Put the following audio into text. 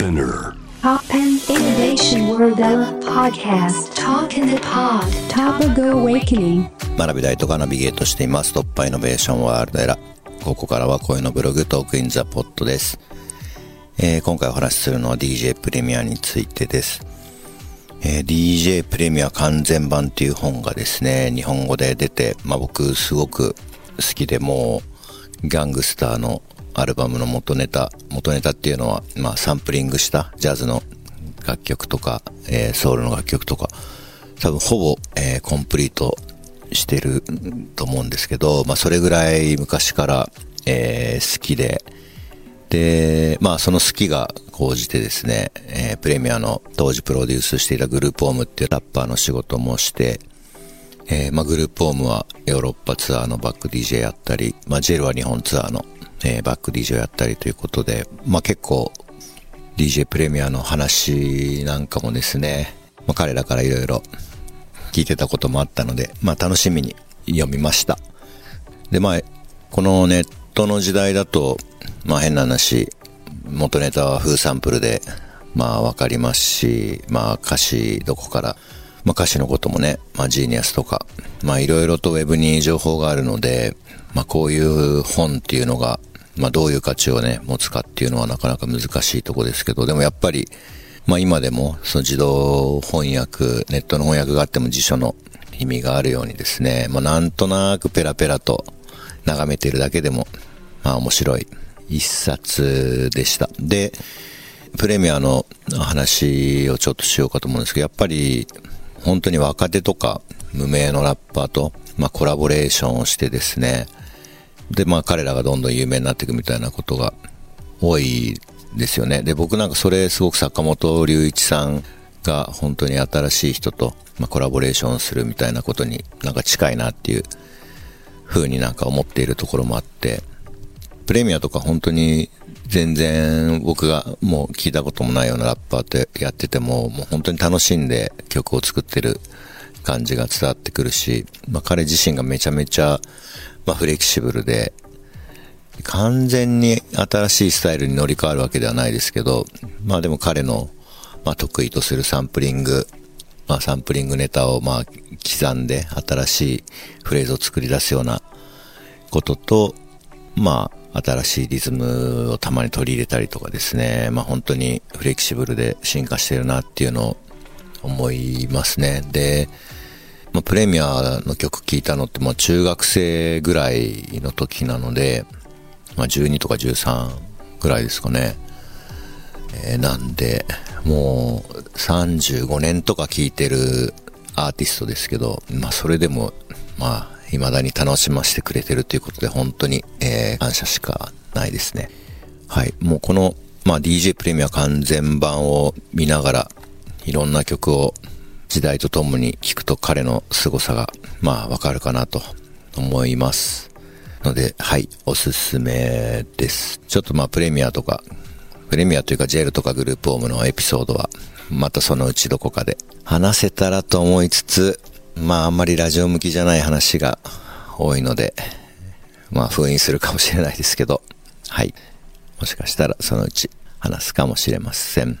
Spinner Pop and Innovation World Podcast Talk in the Pod Topical Awakening 学びたいとかナビゲートしています。突破イノベーションワールドエラ。ここからは声のブログトークインザポットです。えー今回お話しするのは DJ プレミアについてです。えー DJ プレミア完全版っていう本がですね、日本語で出て、まあ僕すごく好きでもう、ギャングスターのアルバムの元ネタ、元ネタっていうのは、まあサンプリングしたジャズの楽曲とか、えーソウルの楽曲とか、多分ほぼ、えーコンプリートしてると思うんですけど、まあそれぐらい昔から、えー好きで、で、まあその好きが高じてですね、えープレミアの当時プロデュースしていたグループホームっていうラッパーの仕事もして、えーまあグループホームはヨーロッパツアーのバック DJ やったり、まあジェルは日本ツアーの、えーバック DJ をやったりということで、まあ結構 DJ プレミアの話なんかもですね、まあ彼らからいろいろ聞いてたこともあったので、まあ楽しみに読みました。で、まあ、このネットの時代だと、まあ変な話、元ネタはフーサンプルで、まあわかりますし、まあ歌詞どこから、まあ歌詞のこともね、まあジーニアスとか、まあいろいろとウェブに情報があるので、まあこういう本っていうのが、まあどういう価値をね、持つかっていうのはなかなか難しいとこですけど、でもやっぱり、まあ今でも、その自動翻訳、ネットの翻訳があっても辞書の意味があるようにですね、まあなんとなくペラペラと眺めてるだけでも、まあ面白い一冊でした。で、プレミアの話をちょっとしようかと思うんですけど、やっぱり本当に若手とか無名のラッパーと、まあコラボレーションをしてですね、で、まあ彼らがどんどん有名になっていくみたいなことが多いですよね。で、僕なんかそれすごく坂本龍一さんが本当に新しい人と、まあ、コラボレーションするみたいなことになんか近いなっていう風になんか思っているところもあって、プレミアとか本当に全然僕がもう聞いたこともないようなラッパーってやってても、もう本当に楽しんで曲を作ってる感じが伝わってくるし、まあ彼自身がめちゃめちゃ、まあフレキシブルで、完全に新しいスタイルに乗り換わるわけではないですけど、まあでも彼の、まあ得意とするサンプリング、まあサンプリングネタをまあ刻んで新しいフレーズを作り出すようなことと、まあ新しいリズムをたまに取り入れたりとかですね、まあ本当にフレキシブルで進化してるなっていうのを思いますね。で、まあ、プレミアの曲聴いたのって、まあ中学生ぐらいの時なので、まあ、12とか13ぐらいですかね。えーなんで、もう35年とか聴いてるアーティストですけど、まあそれでも、まあ未だに楽しませてくれてるということで本当に、えー感謝しかないですね。はい。もうこの、まあ DJ プレミア完全版を見ながら、いろんな曲を時代とともに聴くと彼の凄さが、まあわかるかなと思います。ので、はい、おすすめです。ちょっとまあプレミアとか、プレミアというかジェルとかグループホームのエピソードは、またそのうちどこかで話せたらと思いつつ、まああんまりラジオ向きじゃない話が多いので、まあ封印するかもしれないですけど、はい。もしかしたらそのうち話すかもしれません。